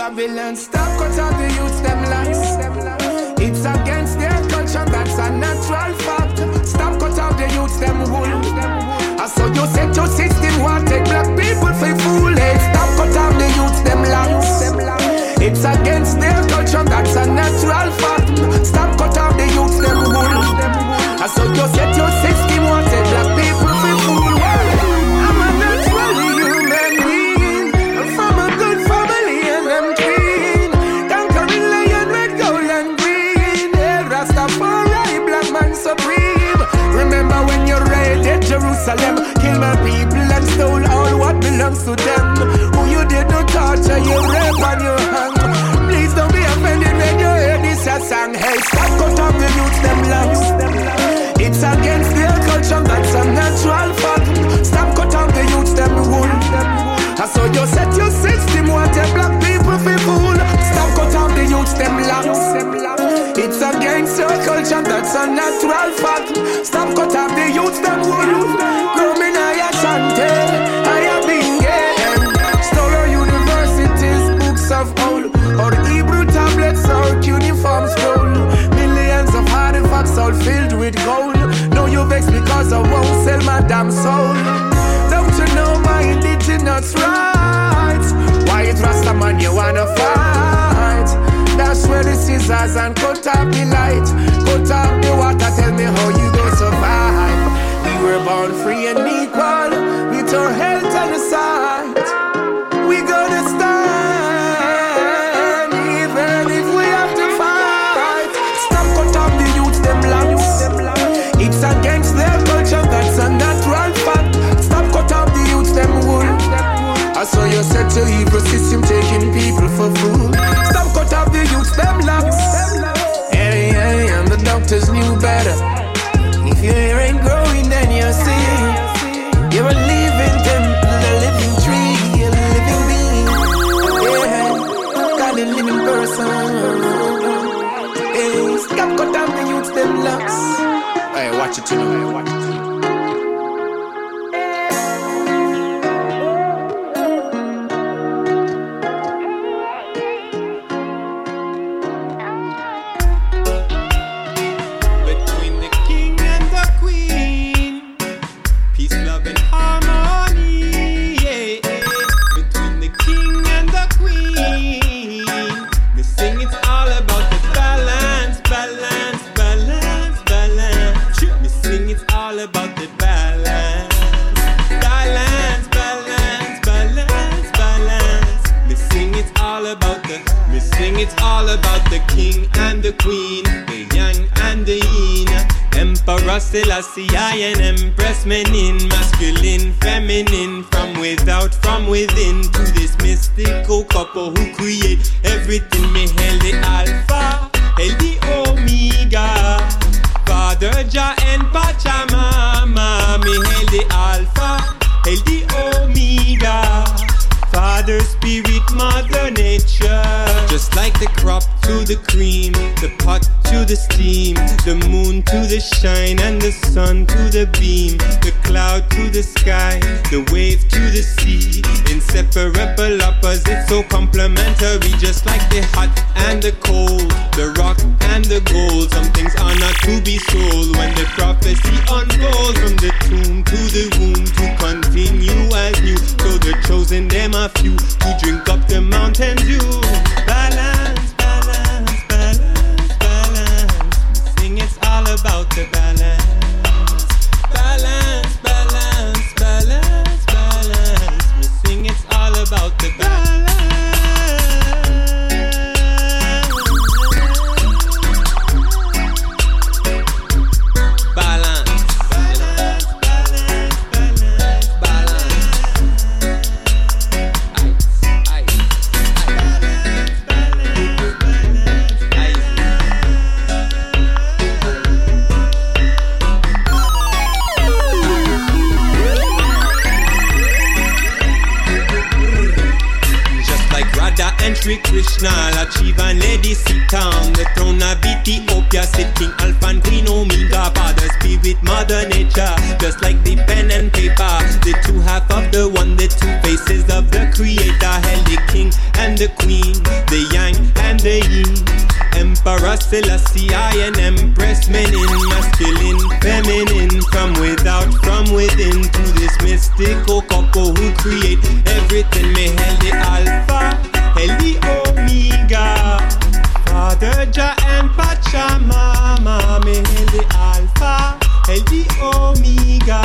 Babylon. Stop cut out the youth, them lies. It's against their culture, that's a natural fact. Stop cut out the youth, them wool. I saw you set your system, what take black people for fool. Stop cut out the youth, them lies. It's against their culture, that's a natural fact. Stop cut out the youth, them wool. I saw you set your system, torture, you rape and you hang. Please don't be offended when you hear this a song. Hey, stop cut off the youth, them lungs. It's against their culture, that's a natural fact. Stop cut off the youth, them wool. I saw you set your system, what a black people feel fool. Stop cut off the youth, them lungs. It's against your culture, that's a natural fact. Stop cut off the youth, them wool. I won't sell my damn soul. Don't you know my indigenous rights? Why it Rasta man you wanna fight? That's where the scissors and cut off the light. Cut off the water, tell me how you go survive. We were born free and equal, with our health and the sight. You set evil system taking people for food. Stop cut off the youth, them locks. Hey, hey, and the doctors knew better. If your hair ain't growing, then you see. You're a living temple, a living tree, a living being. Yeah, God, a living person. Hey, stop cut off the youth, them locks. Hey, watch it, you know. Hey, watch it, Alpha, the Omega. Father Spirit, Mother Nature. Just like the crop to the cream, the pot to the steam, the moon to the shine, and the sun to the beam, the cloud to the sky, the wave to the sea. Inseparable opposites, so complementary, just like the hot and the cold, the rock and the gold. Some things are not to be sold when the prophecy unfolds from the tomb to the womb to continue as new. So the chosen them are few to drink up the mountain dew. Balance, balance, balance, balance. We sing it's all about the balance. Balance, balance, balance, balance. We sing it's all about the balance. Sri Krishna achieve and Lady Sita on the throne of Ethiopia, sit King Alpha and Queen Omega, Father Spirit, Mother Nature. Just like the pen and paper, the two half of the one, the two faces of the Creator, held the King and the Queen. The yang and the yin Emperor Selassie, I and Empress Menen, masculine, feminine, from without, from within, to this mystical couple who create everything. May hell the Alpha, Jah and Pachamama, me hell the Alpha, hell the Omega.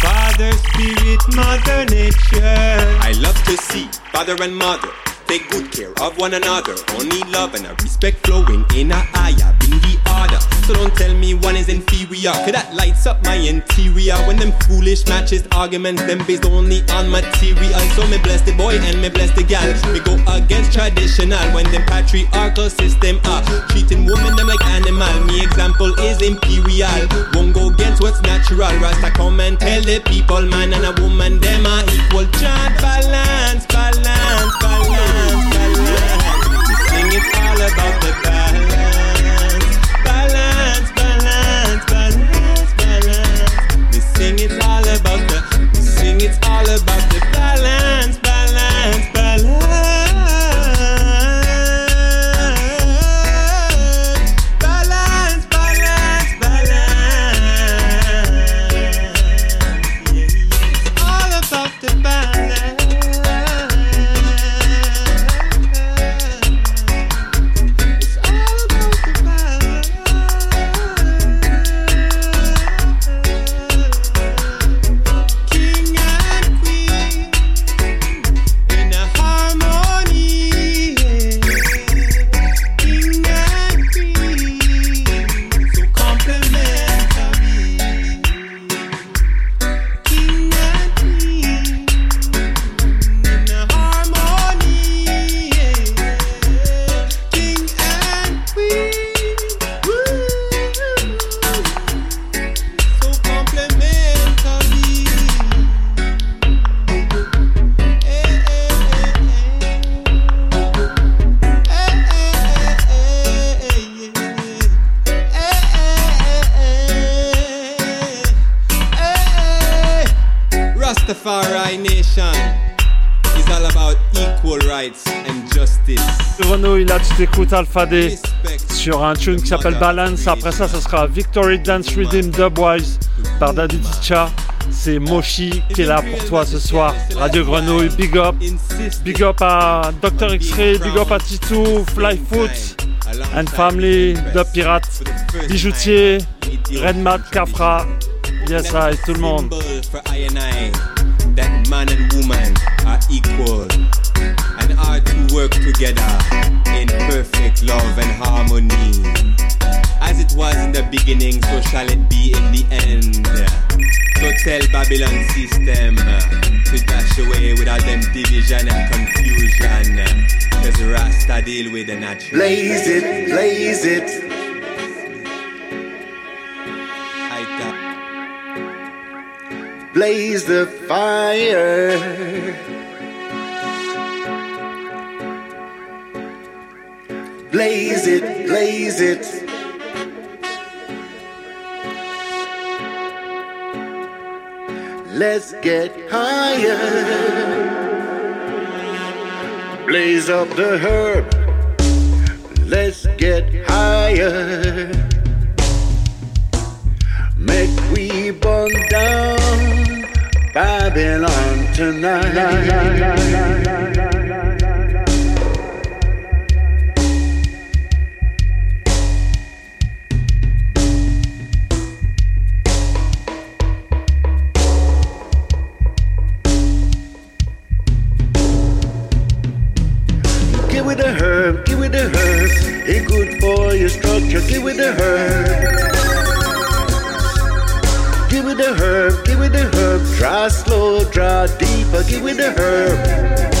Father, Spirit, Mother Nature. I love to see Father and Mother take good care of one another. Only love and a respect flowing in a higher, being the order. So don't tell me one is inferior, cause that lights up my interior. When them foolish matches, arguments, them based only on material. So me bless the boy and me bless the gal. Me go against traditional when them patriarchal system are treating women them like animal. Me example is imperial. Won't go against what's natural. Rasta come and tell the people, man and a woman, them are equal. Balance, balance, about the balance. D Respect sur un tune qui s'appelle Balance. Après ça, ce sera Victory Dance Rhythm Dubwise par Daddy Ticha. C'est Moshi qui est là pour toi ce soir. Radio Grenouille, big up. Big up à Dr. X-Ray, big up à Titou, Flyfoot and Family, Dub Pirate, Bijoutier, Redmat, Cafra. Yes, I, tout le monde. Work together in perfect love and harmony. As it was in the beginning, so shall it be in the end. So tell Babylon system uh, to dash away with all them division and confusion. Cause Rasta deal with the natural. Blaze it, blaze it. Blaze the fire. Blaze it, blaze it. Let's get higher. Blaze up the herb. Let's get higher. Make we burn down Babylon tonight. Structure. Give it the herb. Give it the herb, give it the herb. Draw slow, draw deeper. Give it the herb.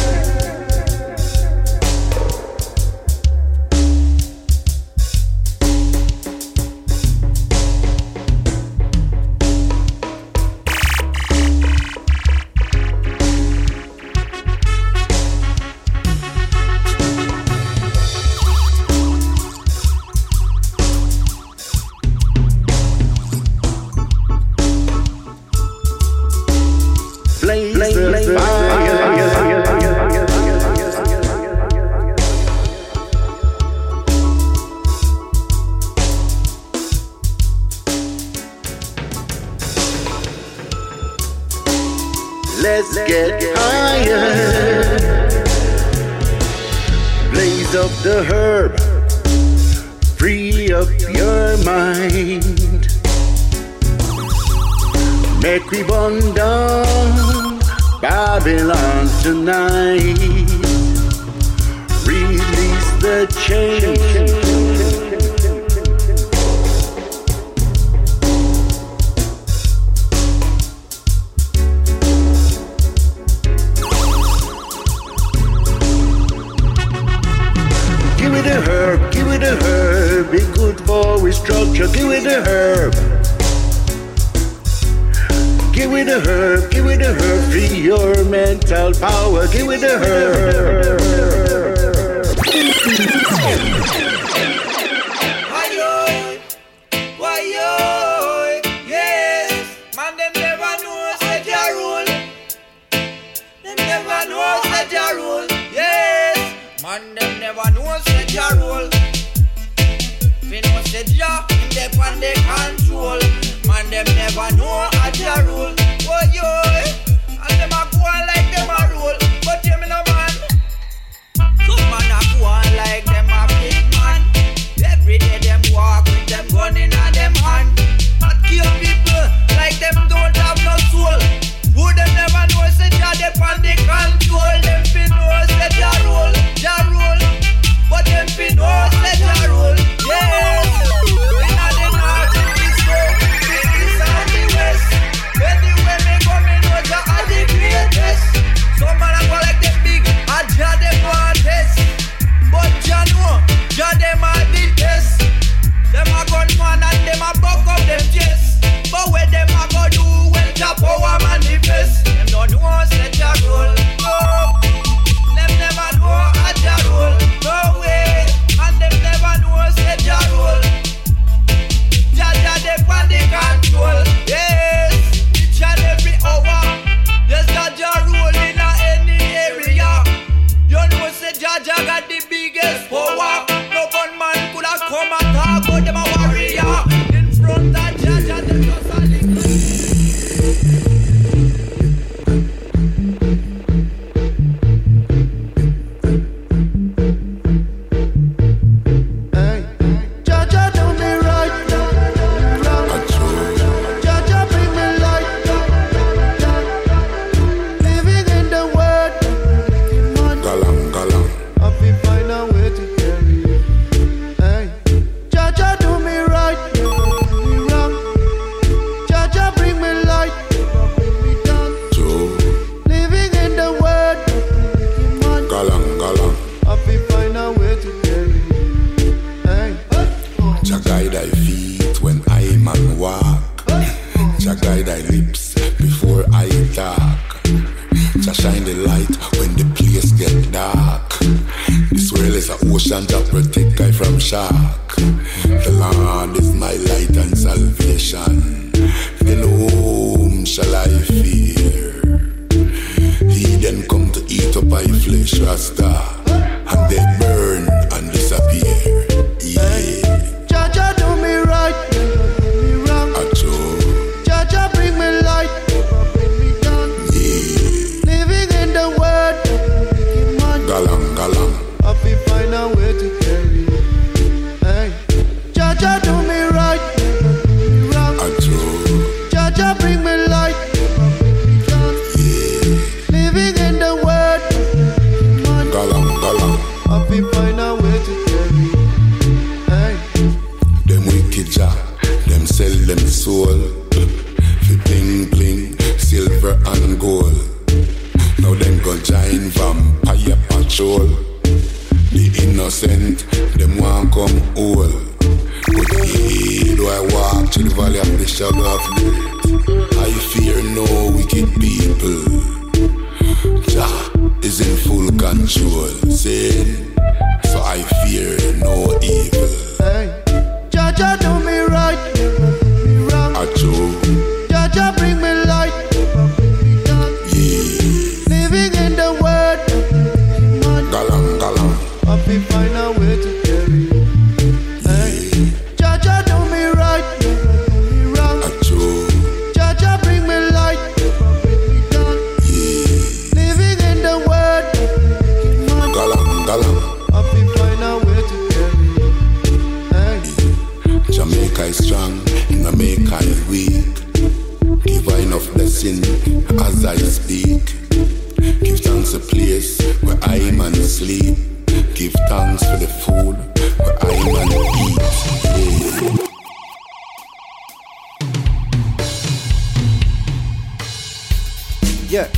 For the food where I eat. Yeah. Yeah.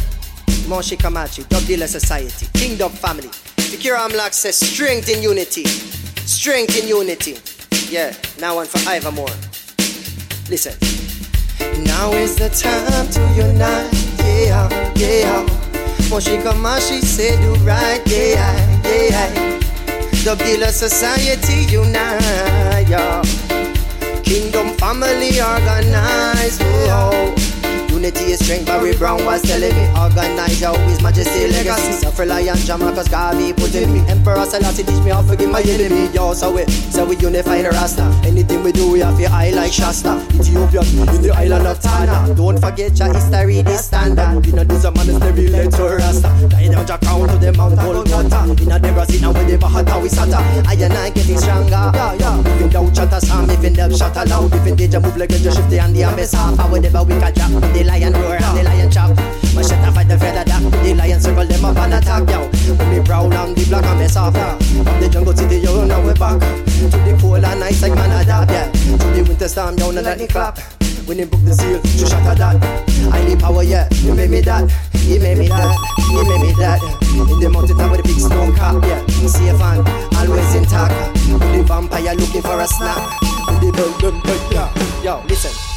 Moshi Kamachi, Dub Dealer Society, Kingdom Family. Secure Amlock says strength in unity. Strength in unity. Yeah, now one for Ivermore. Listen. Now is the time to unite. Yeah, yeah. Moshi Kamachi say do right. Yeah, yeah. Dub Dealer Society unite. Yeah. Kingdom family organized. Oh. Unity is strength, Barry Brown was telling me. Organize your His Majesty legacy. Self-reliant drama cause God be putting me. Emperor Selassie teach me how to forgive my enemy. Yo, so we, so we unify the Rasta. Anything we do, we have to eye like Shasta. Ethiopia, in the island of Tana. Don't forget your history, this standard. This a man is the real to Rasta. Die down your crown to the Mount Golgotha In a Brazil, now with the Bahata, we sata. I and I getting stronger. Yeah, yeah in doubt, chatter, Sam in them, shut aloud If in danger, move like a shift the and the ambassador Whatever we can drop The lion roar and the lion chop. My shut off fight the feather that the lion circle them up and attack yo. From the brown and the black and mess off yeah. From the jungle to the yo now we back to the cold and nice like man adapt yeah. To the winter storm down and let it clap. When he book the seal, to shatter that. I need power, yeah. You made me that. He made me that. He made me that. In the mountain top with the big stone cap, yeah. Safe and always intact. With the vampire looking for a snack. With the bell, bell, bell, yeah. Yo, listen.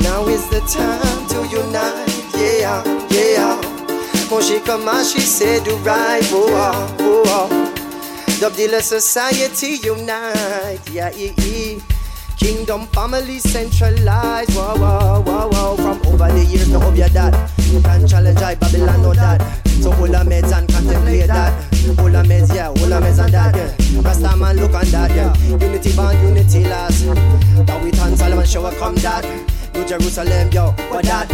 Now is the time to unite, yeah, yeah. Moshi Kamachi said do right, oh, oh, oh. oh. Dub Dealer Society unite, yeah, yeah, yeah. Kingdom family centralized, whoa, whoa, whoa, whoa. From over the years, no of your dad. You can challenge I, Babylon, no that. So hold a meds and contemplate that. Hold a meds, yeah, hold a meds and that, yeah. Rasta man, look on that, yeah. Unity band, unity last. Dawit and Solomon show a come that. New Jerusalem, yo, what that?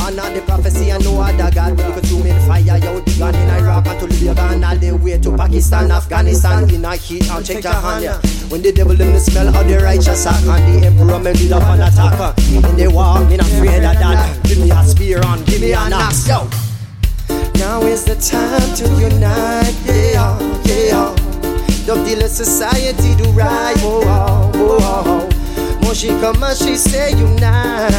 Honor the prophecy and no other God. Could zoom in fire, yo, the gun in Iraq and to Libya and all the way to Pakistan, Afghanistan. In a heat and check your hand, yeah. When the devil in the smell of the righteous act and the emperor made it up an attacker. In the war, me not afraid of that. Give me a spear and give me an axe, yo. Now is the time to unite, yeah, yeah. Dub Dealer Society do right, oh, oh, oh, oh. Moshi come and she say unite.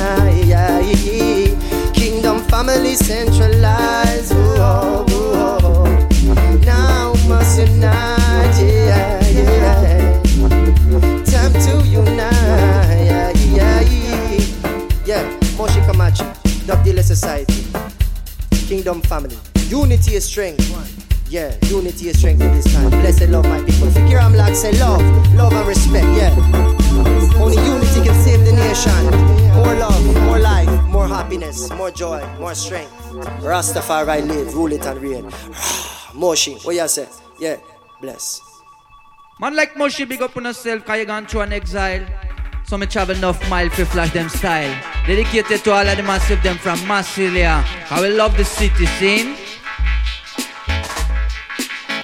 Kingdom family centralized, oh, oh, oh. Now must unite, yeah, yeah. Time to unite, yeah, yeah, yeah. Yeah, Moshi Kamachi, Dub Dealer Society, Kingdom family. Unity is strength. Yeah, unity is strength in this time. Blessed love, my people. Figure I'm like say love, love and respect. Yeah. Only unity can save the nation. More love, more life, more happiness, more joy, more strength. Rastafari live, rule it and reign. Moshi, what you say? Yeah, bless. Man like Moshi, big up on yourself, cause you gone through an exile. So me travel enough mile to flash them style. Dedicated to all of the massive them from Massilia. I will love the city scene.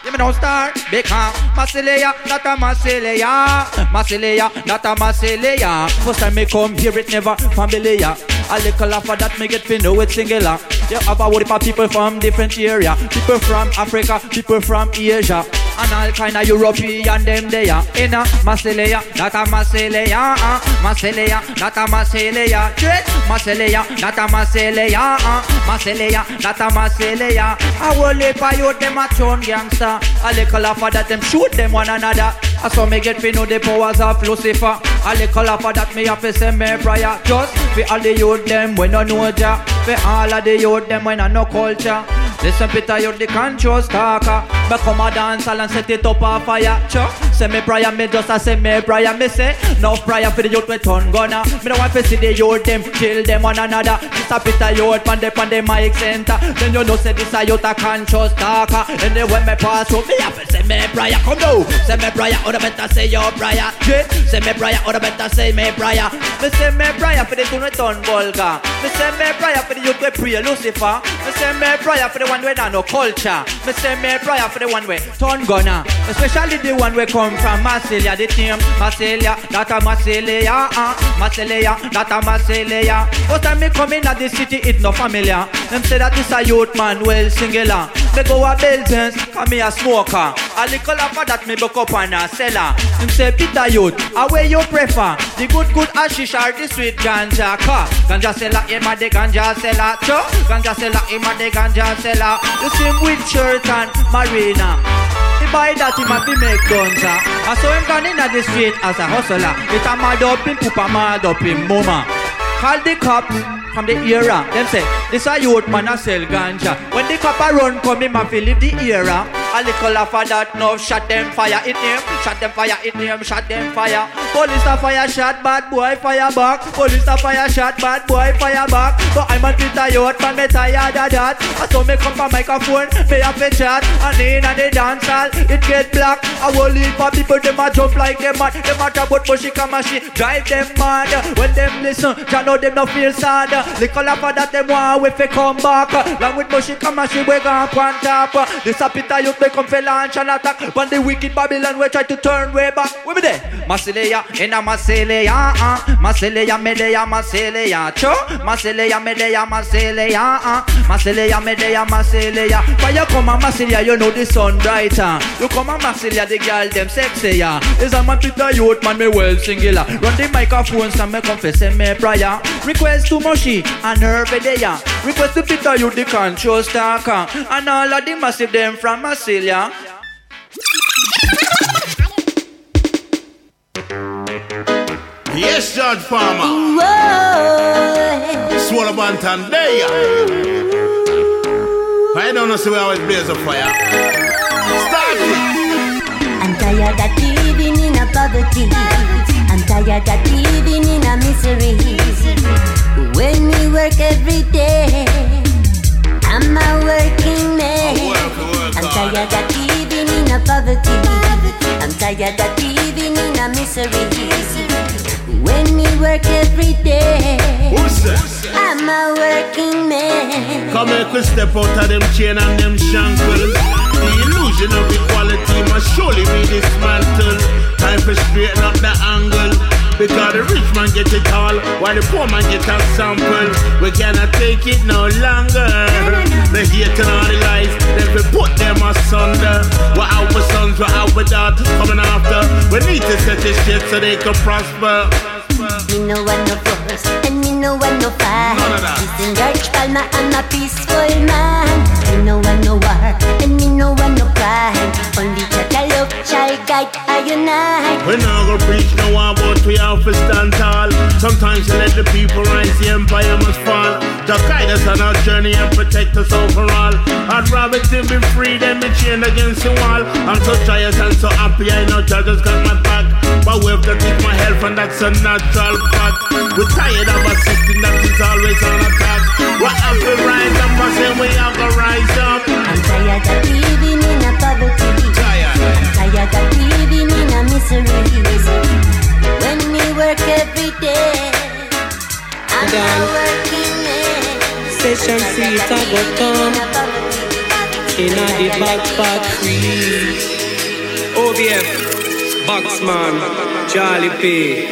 Give me no start because Massilia, not a Massilia. Massilia, not a Massilia. First time me come here, it never familiar. A little of that me get to know it singular. You have a whole of people from different area. People from Africa, people from Asia. And all kind of European them there. In a Massilia, not a Massilia. Uh. Massilia, not a Massilia. Straight Massilia, not a Massilia. Uh. Massilia, not a Massilia. A whole heap of youth them a turn gangster. A little of that them shoot them one another. I saw me get to know the powers of Lucifer. A little of that me have to say me prayer. Just for all the youth them when no know Jah. For all of the youth them when I no culture. Listen, Peter, you're the conscious talker. But come a dance and set it up on fire. Chuck, say me prayer, me just a say me prayer. Me say, no prayer for the youth we turn gunner. Me don't want to see the youth them kill them one another. This a Peter youth pan the pan the mic center. Then you know say this a youth a conscious talker. And then when me pass through, me have to say me prayer. Come now, say me prayer. Or the better say your prayer. Yeah. Say me prayer, or better say me prayer. Me say me prayer for the two we turn vulgar. Me say me prayer for the youth we pray Lucifer. Me say me prayer for the one we not no culture. Me say me prayer for the one we turn gunner. Especially the one we come from Marseille, the team Marseille, that a Marseille, uh, Marseille, that a Marseille. First time me come in at the city, it no familiar. Them say that this a youth man, well singular. Me go a Belgians, cause me a smoker. A little after that me book up on a cellar. Him say Peter youth, a way you prefer? The good good ashish or the sweet ganja car? Ganja seller, him a the ganja seller. Cho, ganja seller, him a the ganja seller. You see him with shirt and marina. He buy that him a fi make guns ah. I saw him gone inna the street as a hustler. It a mad up him, poop a mad up him mama. Call the cops from the era. Them say, this a youth man a sell ganja. When the cop a run come him a fi leave the era. A little of a that now shot them fire in him. Shot them fire in him, shot them fire. Police a fire shot, bad boy fire back. Police a fire shot, bad boy fire back. So I'm a youth man, me tired of that. I saw me come from microphone, me have a chat. And in a the dance hall, it get black. A whole heap of people, them a jump like them mad. Them a talk about Bushika machine, drive them mad. When them listen, ya know them no feel sad. Little of a that them want we fi come back. Long with Bushika machine, we gon' on top. This a Peter youth, they come fi launch an attack. When the wicked Babylon, we try to turn way back. We be there. Massilia, in a Massilia, uh. Massilia, Medeya, Massilia, cho. Massilia, Medeya, Massilia, uh. Massilia, Medeya, Massilia. Fire come a Massilia, you know the sun brighter. You come a Massilia, the girl them sexy, yeah. Is a man Peter youth, man, me well singular. Run the microphone, so me confess and me prayer. Request to Moshi and her Bedeya. Request to Peter youth, the control stalker. And all of the massive them from Massilia. Yes, George Farmer. Swallow Bantan there. I don't know see where I always blaze a fire. Start it. I'm tired of living in a poverty. I'm tired of living in a misery. When we work every day, I'm a working man. I'm tired of living in a poverty. I'm tired of living in a misery. When we work every day, I'm a working man. Come make we step out of them chain and them shankles. The illusion of equality must surely be dismantled. Time for straighten up the angle. Because the rich man get it all, while the poor man get a sample. We cannot take it no longer. The hate all the lies, then we put them asunder. What our sons, what our daughters coming after. We need to set this shit so they can prosper. Me no want no no want no fight. None of that. Listen, George Palmer, I'm a peaceful man. Me no want no war and me no want no crime. Only chat a love, child guide, I unite. We not gonna preach no one, but we have to stand tall. Sometimes to let the people rise, the empire must fall. To guide us on our journey and protect us overall. I'd rather to be free than be chained against the wall. I'm so joyous and so happy, I know judges got my back. But we have to keep my health, and that's a natural fact. We're tired of a system that is always on attack. We have to rise up, I say we have to rise up. I'm tired of living in a poverty. Tired. Tired of living in a misery. When we work every day, I'm a working man. Session sweet I go come in a the backpack free. Boxman, Charlie P.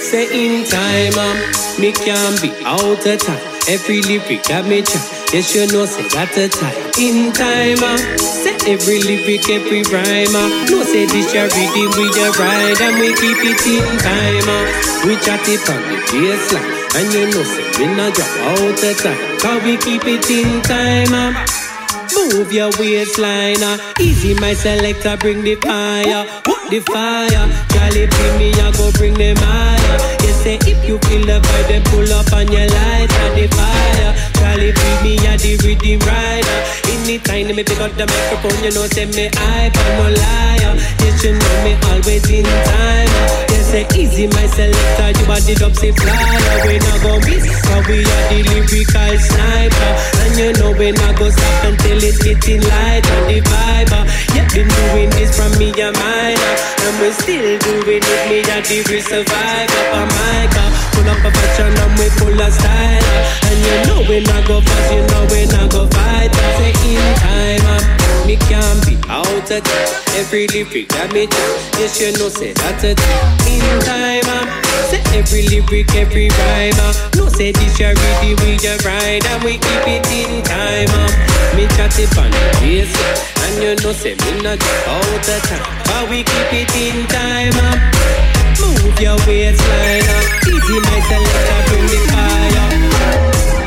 Say in time, um, me can be out of time. Every lyric that me try, yes you know say that a time. In time, um, say every lyric, every rhyme, um, no say this your rhythm with your ride and we keep it in time. Um, we chat it on the baseline. And you know, say we not drop out the time. Cause we keep it in time. Um. Move your waistline. Uh. Easy, my selector, bring the fire. Put the fire. Charlie, bring me, I go bring them higher. You say if you feel the vibe, then pull up on your lights and the fire. Charlie, bring me, I the rhythm rider. Anytime, me be up the microphone, you know, say me hype, I'm no liar. Yes, you know me always in time. Yes, say easy, my selector, you are the say flyer. We not go miss, cause we are the lyrical sniper. And you know we not go stop until it's getting lighter, the vibe. Yeah, been doing this from me a minor, and we still doing it. Me a the real survivor, a mic. Pull up a fashion and we full of style. And you know we not go fast, you know we not go fight. I Say in time, uh, me can't be out of touch. Every lyric that me do, yes you know say that's a in time. Uh, say every lyric, every rhyme. Uh, no say this your ready, we just ride and we keep it in time. Uh, me chat it on the bass, and you know say me not out of time, but we keep it in time. Uh, move your waistline, uh, easy my selector, bring the fire.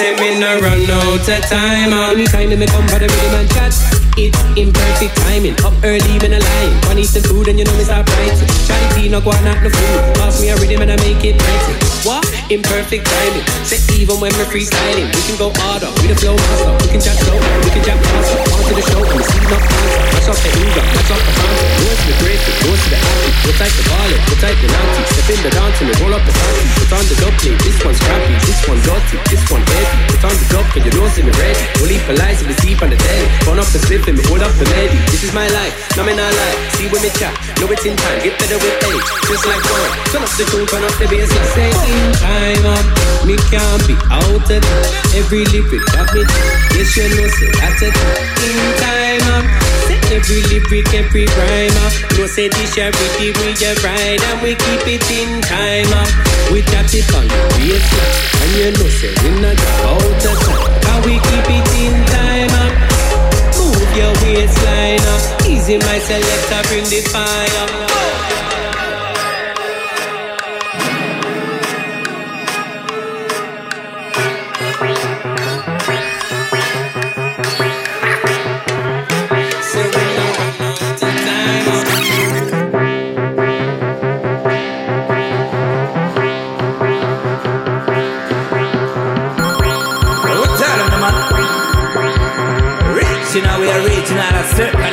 Say me no run out of time. Anytime me come for the rhythm and chat, it's imperfect timing. Up early, when I lying. Funny some food and you know me stop writing. Charlie P no go on not no food. Pass me a rhythm and I make it right. What? Imperfect timing. Say even when we're freestyling, we can go harder. We the flow master. We can chat slow. We can chat faster. On to the show we see no answer. Match off the Uber. Match off the Fanta. Go to the graphic. Go to the athlete. Go type the ballin'. Go type the Nancy. Step in the dance and we roll up the fancy. Put on the dub plate. This one's crappy. This one's dirty. This one heavy. Put on the dub and you don't see me ready. We'll leave for lies and we sleep on the telly. Burn up the slip me hold up the lady. This is my life. No me not lie. See when me chat. Know it's in time. Get better with age. Just like one. Turn up the tune. Turn up the bass. Let's say in time up. Me can't be out of. Every lyric that me. Yes you know say that's it. In time up. Say every lyric, every rhyme up. No say this year we we just ride and we keep it in time up. We chat it on the baseline. And you know say we not out of time. How we keep it in time up. Your waistline. Easy my selector, bring the fire.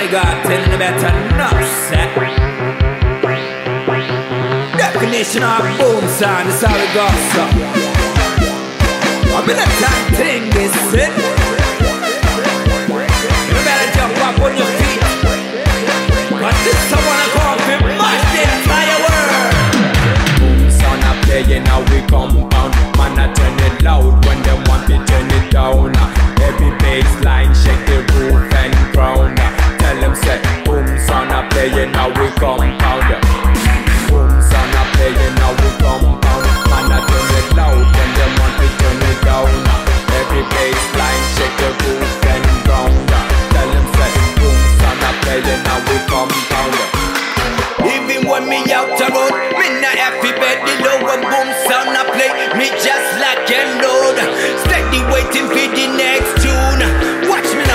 I got telling better enough, set. Definition of boom sound, is how it goes, up. I'm in a time thing, this it. You better jump up on your feet. But this someone I call for mash the entire world. Boom Sound a playing now we compound Man a turn it loud when them want to turn it down Every baseline shake the roof and ground Tell them say boom sound a playing now we compound. Boom sound a playing now we compound. Man a turn it loud when them want to turn it down. Every baseline shake the roof and ground. Tell them say boom sound a playing now we compound. Even when me out the road, me not happy bed the low and boom sound a play. Me just like a load, steady waiting for the next tune. Watch me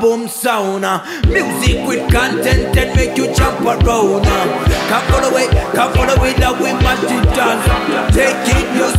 boom sound. Music with content that make you jump around. Come follow it, come follow it, that we must dance. Take it to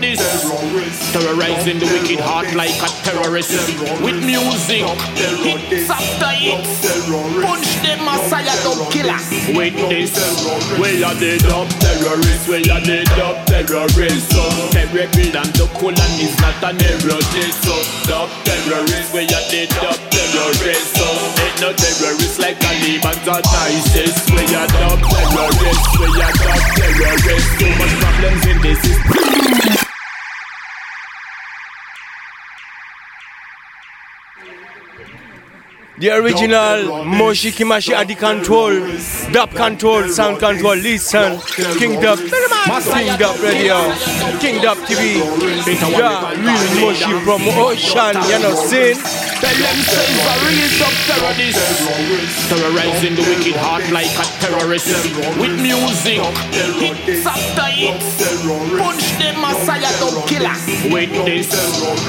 terrorist Terrorizing the wicked heart like a terrorist. With music Hits after hits. Punch them Messiah top killer. With this We are the top terrorists We are the top terrorists. So terrible and the cool and is not an error. This so top terrorists We are the top terrorists no terrorists like Taliban's or ISIS. We are top terrorists We are top terrorists. Too much problems in this system The original Moshi Kamachi at the control, dub control, sound control, listen, King Dub, King Dub Radio, King Dub TV, yeah, real Moshi from Ocean, you know, sin. Tell them say real top terrorist. Terrorizing the wicked heart like a terrorist. With music Hits after hits. Punch them Messiah top killer With this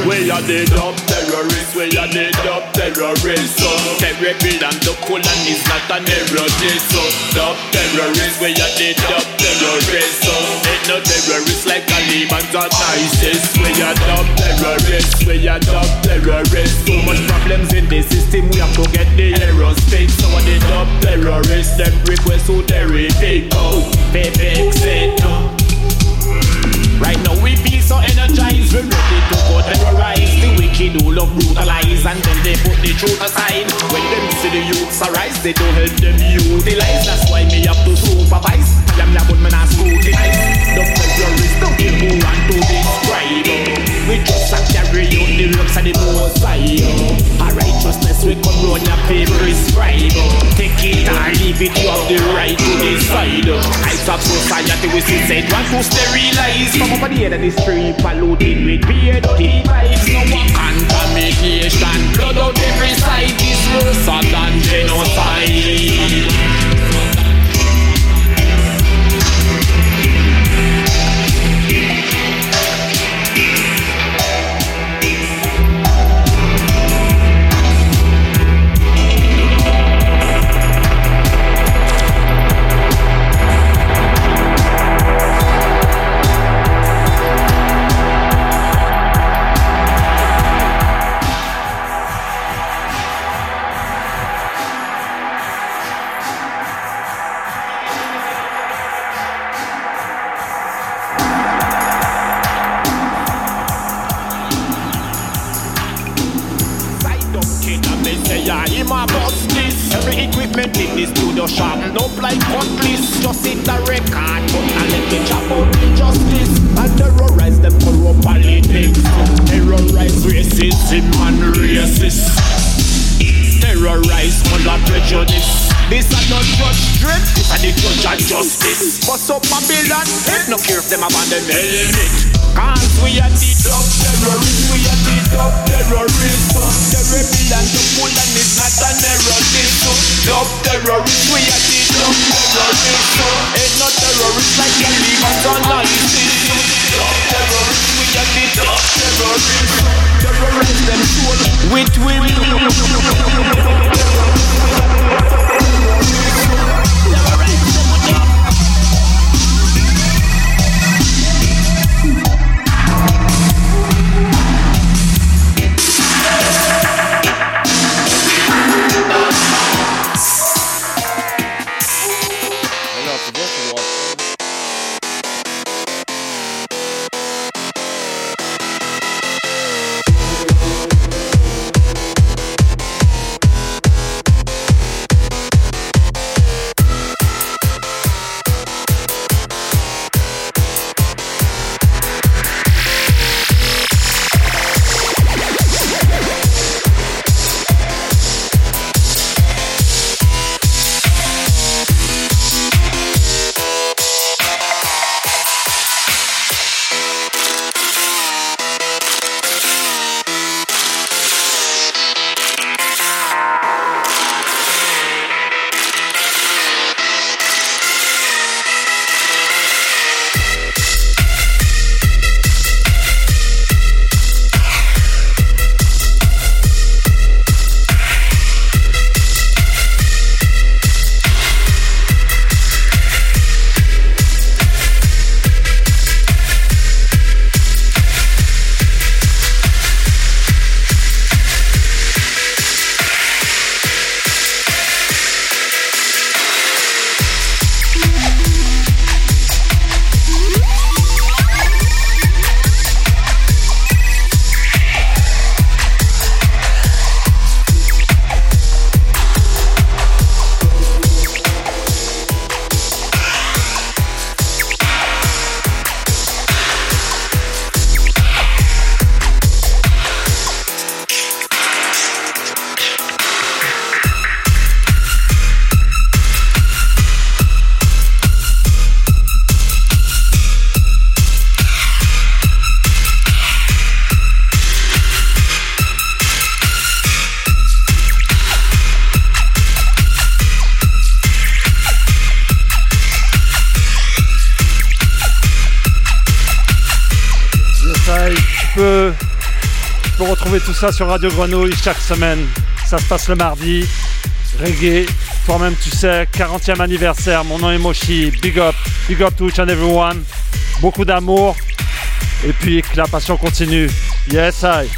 We are the top terrorists We are the top terrorists So terrible and the cool and is not an error so top terrorists We are the top terrorists So ain't no terrorists like Taliban's or ISIS We are top terrorists We are top terrorists So much problems in the system, we have to get the errors fixed. So what the top terrorists, them request who they repeat. Oh, baby, say no. Right now we feel so energized, we're ready to go terrorize the wicked who love brutalize and then they put the truth aside. When them see the youths arise, they don't help them utilize. That's why me have to supervise. See said one to sterilize. From up on the head of the street, polluted with beer, dirty vibes. No one contamination, blood out every side. This worse than genocide. Equipment in the studio sharpened up like cutlass Just hit the record. But I let me chop out injustice And terrorize them corrupt politics. Terrorize racism and racist. Terrorize under prejudice. This a not judge straight, this a the judge and justice. Bust up Babylon, no care if them abandon element Cause we are the top terrorists, we are the top terrorists. The rebel and the fool and it's not a an error. Top terrorists, we are the top terrorists. Ain't no terrorists like the Leban's on Top terrorists, we are the top terrorists. Terrorists them. soul with we terrorists. Ça sur Radio Grenouille chaque semaine. Ça se passe le mardi. Reggae, toi-même tu sais, 40e anniversaire, mon nom est Moshi, big up, big up to each and everyone, beaucoup d'amour, et puis que la passion continue. Yes, I.